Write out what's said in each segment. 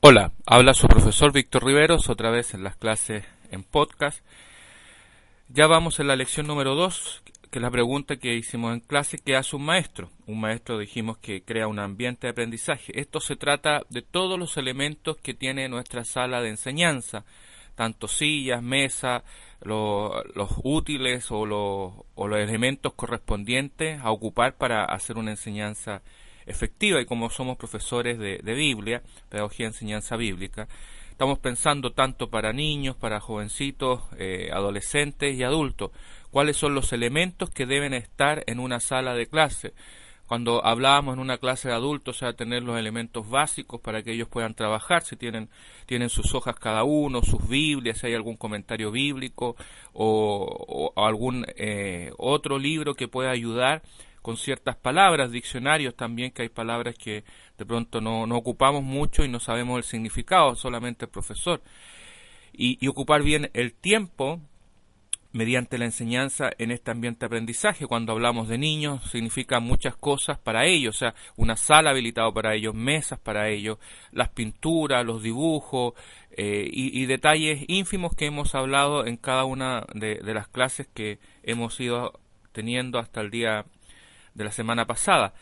Hola, habla su profesor Víctor Riveros otra vez en las clases en podcast. Ya vamos en la lección número 2, que es la pregunta que hicimos en clase, ¿qué hace un maestro? Un maestro dijimos que crea un ambiente de aprendizaje. Esto se trata de todos los elementos que tiene nuestra sala de enseñanza, tanto sillas, mesas, los útiles o los elementos correspondientes a ocupar para hacer una enseñanza efectiva y como somos profesores de, Biblia, pedagogía y enseñanza bíblica, estamos pensando tanto para niños, para jovencitos, eh, adolescentes y adultos, cuáles son los elementos que deben estar en una sala de clase. Cuando hablábamos en una clase de adultos, o sea, tener los elementos básicos para que ellos puedan trabajar, si tienen, tienen sus hojas cada uno, sus Biblias, si hay algún comentario bíblico o, algún eh, otro libro que pueda ayudar con ciertas palabras, diccionarios también, que hay palabras que de pronto no, no ocupamos mucho y no sabemos el significado, solamente el profesor. Y, ocupar bien el tiempo mediante la enseñanza en este ambiente de aprendizaje. Cuando hablamos de niños, significa muchas cosas para ellos, o sea, una sala habilitada para ellos, mesas para ellos, las pinturas, los dibujos eh, y, detalles ínfimos que hemos hablado en cada una de, de las clases que hemos ido teniendo hasta el día de la semana pasada.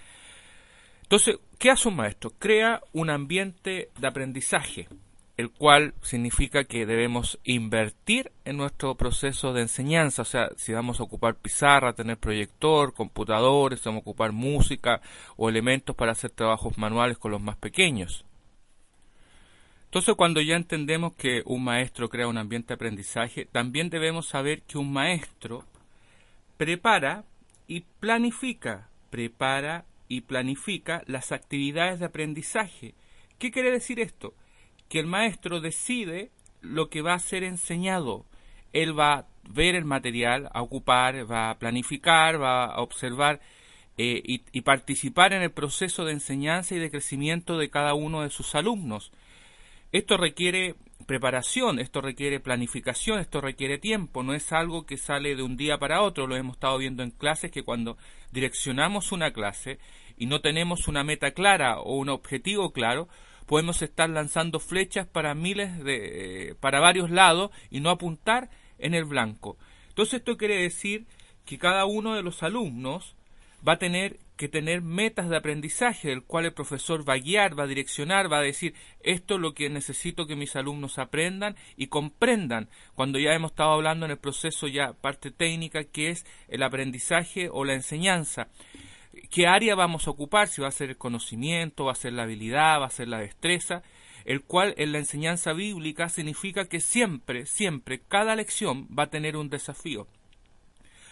Entonces, ¿qué hace un maestro? Crea un ambiente de aprendizaje, el cual significa que debemos invertir en nuestro proceso de enseñanza, o sea, si vamos a ocupar pizarra, tener proyector, computadores, vamos a ocupar música o elementos para hacer trabajos manuales con los más pequeños. Entonces, cuando ya entendemos que un maestro crea un ambiente de aprendizaje, también debemos saber que un maestro prepara y planifica, prepara y planifica las actividades de aprendizaje. ¿Qué quiere decir esto? Que el maestro decide lo que va a ser enseñado. Él va a ver el material, a ocupar, va a planificar, va a observar eh, y, y participar en el proceso de enseñanza y de crecimiento de cada uno de sus alumnos. Esto requiere preparación, esto requiere planificación, esto requiere tiempo, no es algo que sale de un día para otro, lo hemos estado viendo en clases que cuando direccionamos una clase y no tenemos una meta clara o un objetivo claro, podemos estar lanzando flechas para miles de eh, para varios lados y no apuntar en el blanco. Entonces esto quiere decir que cada uno de los alumnos va a tener que tener metas de aprendizaje, del cual el profesor va a guiar, va a direccionar, va a decir esto es lo que necesito que mis alumnos aprendan y comprendan, cuando ya hemos estado hablando en el proceso ya parte técnica que es el aprendizaje o la enseñanza. ¿Qué área vamos a ocupar? Si va a ser el conocimiento, va a ser la habilidad, va a ser la destreza, el cual en la enseñanza bíblica significa que siempre, siempre, cada lección va a tener un desafío.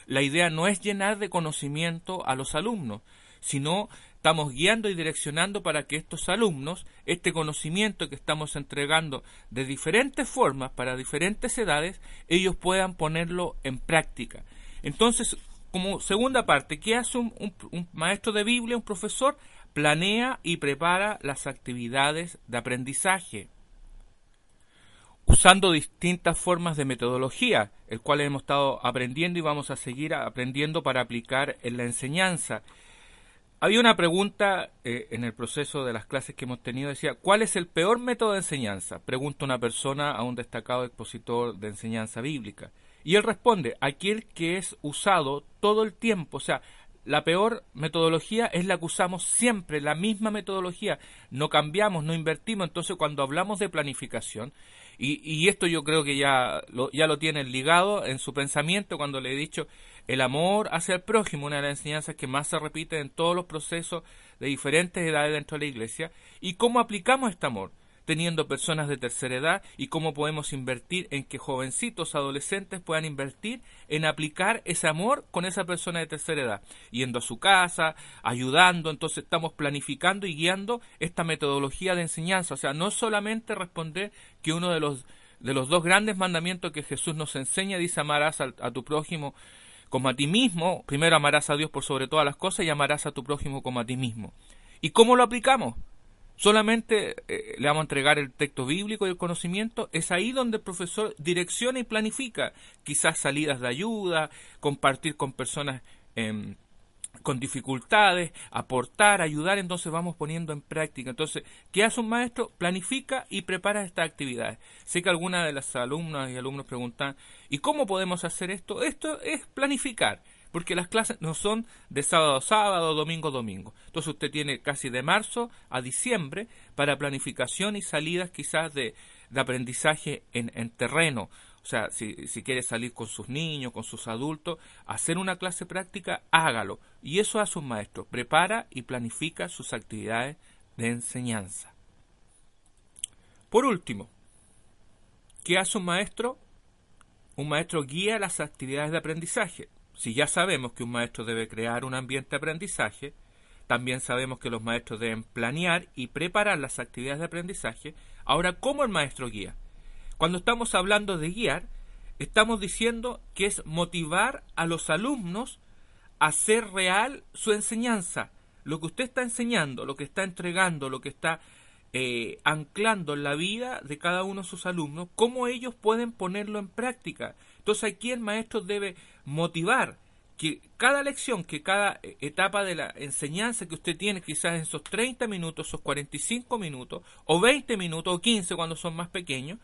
La idea no es llenar de conocimiento a los alumnos, sino estamos guiando y direccionando para que estos alumnos, este conocimiento que estamos entregando de diferentes formas para diferentes edades, ellos puedan ponerlo en práctica. Entonces, como segunda parte, ¿qué hace un, un maestro de Biblia, un profesor? Planea y prepara las actividades de aprendizaje usando distintas formas de metodología, el cual hemos estado aprendiendo y vamos a seguir aprendiendo para aplicar en la enseñanza. Había una pregunta eh, en el proceso de las clases que hemos tenido, decía, ¿cuál es el peor método de enseñanza? Pregunta una persona a un destacado expositor de enseñanza bíblica. Y él responde, aquel que es usado todo el tiempo, o sea, la peor metodología es la que usamos siempre, la misma metodología, no cambiamos, no invertimos, entonces cuando hablamos de planificación, y, esto yo creo que ya lo, ya lo tienen ligado en su pensamiento cuando le he dicho el amor hacia el prójimo, una de las enseñanzas que más se repite en todos los procesos de diferentes edades dentro de la iglesia, y cómo aplicamos este amor. Teniendo personas de tercera edad y cómo podemos invertir en que jovencitos, adolescentes puedan invertir en aplicar ese amor con esa persona de tercera edad, yendo a su casa, ayudando, entonces estamos planificando y guiando esta metodología de enseñanza, o sea, no solamente responder que uno de los de los dos grandes mandamientos que Jesús nos enseña, dice amarás a, a tu prójimo como a ti mismo, primero amarás a Dios por sobre todas las cosas y amarás a tu prójimo como a ti mismo. ¿Y cómo lo aplicamos? Solamente eh, le vamos a entregar el texto bíblico y el conocimiento. Es ahí donde el profesor direcciona y planifica quizás salidas de ayuda, compartir con personas em, con dificultades, aportar, ayudar, entonces vamos poniendo en práctica. Entonces, ¿qué hace un maestro? Planifica y prepara estas actividades. Sé que algunas de las alumnas y alumnos preguntan, ¿y cómo podemos hacer esto? Esto es planificar porque las clases no son de sábado a sábado, domingo a domingo. Entonces usted tiene casi de marzo a diciembre para planificación y salidas quizás de, aprendizaje en, en, terreno. O sea, si, si quiere salir con sus niños, con sus adultos, hacer una clase práctica, hágalo. Y eso hace un maestro, prepara y planifica sus actividades de enseñanza. Por último, ¿qué hace un maestro? Un maestro guía las actividades de aprendizaje si ya sabemos que un maestro debe crear un ambiente de aprendizaje, también sabemos que los maestros deben planear y preparar las actividades de aprendizaje. Ahora, ¿cómo el maestro guía? Cuando estamos hablando de guiar, estamos diciendo que es motivar a los alumnos a hacer real su enseñanza. Lo que usted está enseñando, lo que está entregando, lo que está eh, anclando en la vida de cada uno de sus alumnos, cómo ellos pueden ponerlo en práctica. Entonces aquí el maestro debe motivar que cada lección, que cada eh, etapa de la enseñanza que usted tiene, quizás en esos 30 minutos, esos 45 minutos, o 20 minutos, o 15 cuando son más pequeños,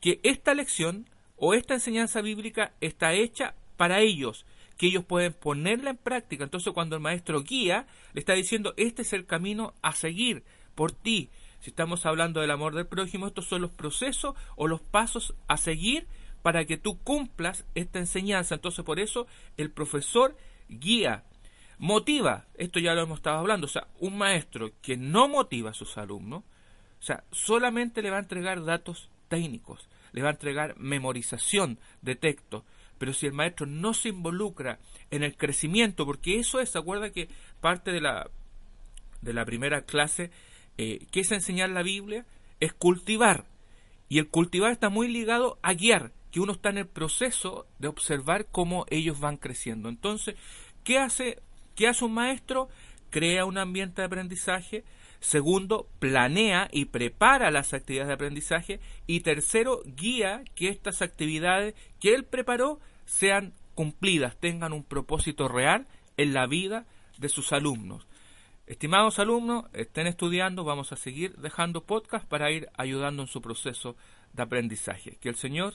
que esta lección o esta enseñanza bíblica está hecha para ellos, que ellos pueden ponerla en práctica. Entonces cuando el maestro guía, le está diciendo, este es el camino a seguir por ti, si estamos hablando del amor del prójimo, estos son los procesos o los pasos a seguir para que tú cumplas esta enseñanza. Entonces, por eso el profesor guía, motiva. Esto ya lo hemos estado hablando. O sea, un maestro que no motiva a sus alumnos, o sea, solamente le va a entregar datos técnicos, le va a entregar memorización de texto. Pero si el maestro no se involucra en el crecimiento, porque eso es, ¿se acuerda que parte de la, de la primera clase eh, ¿qué es enseñar la Biblia? Es cultivar. Y el cultivar está muy ligado a guiar, que uno está en el proceso de observar cómo ellos van creciendo. Entonces, ¿qué hace, qué hace un maestro? Crea un ambiente de aprendizaje. Segundo, planea y prepara las actividades de aprendizaje. Y tercero, guía que estas actividades que él preparó sean cumplidas, tengan un propósito real en la vida de sus alumnos. Estimados alumnos, estén estudiando, vamos a seguir dejando podcast para ir ayudando en su proceso de aprendizaje. Que el Señor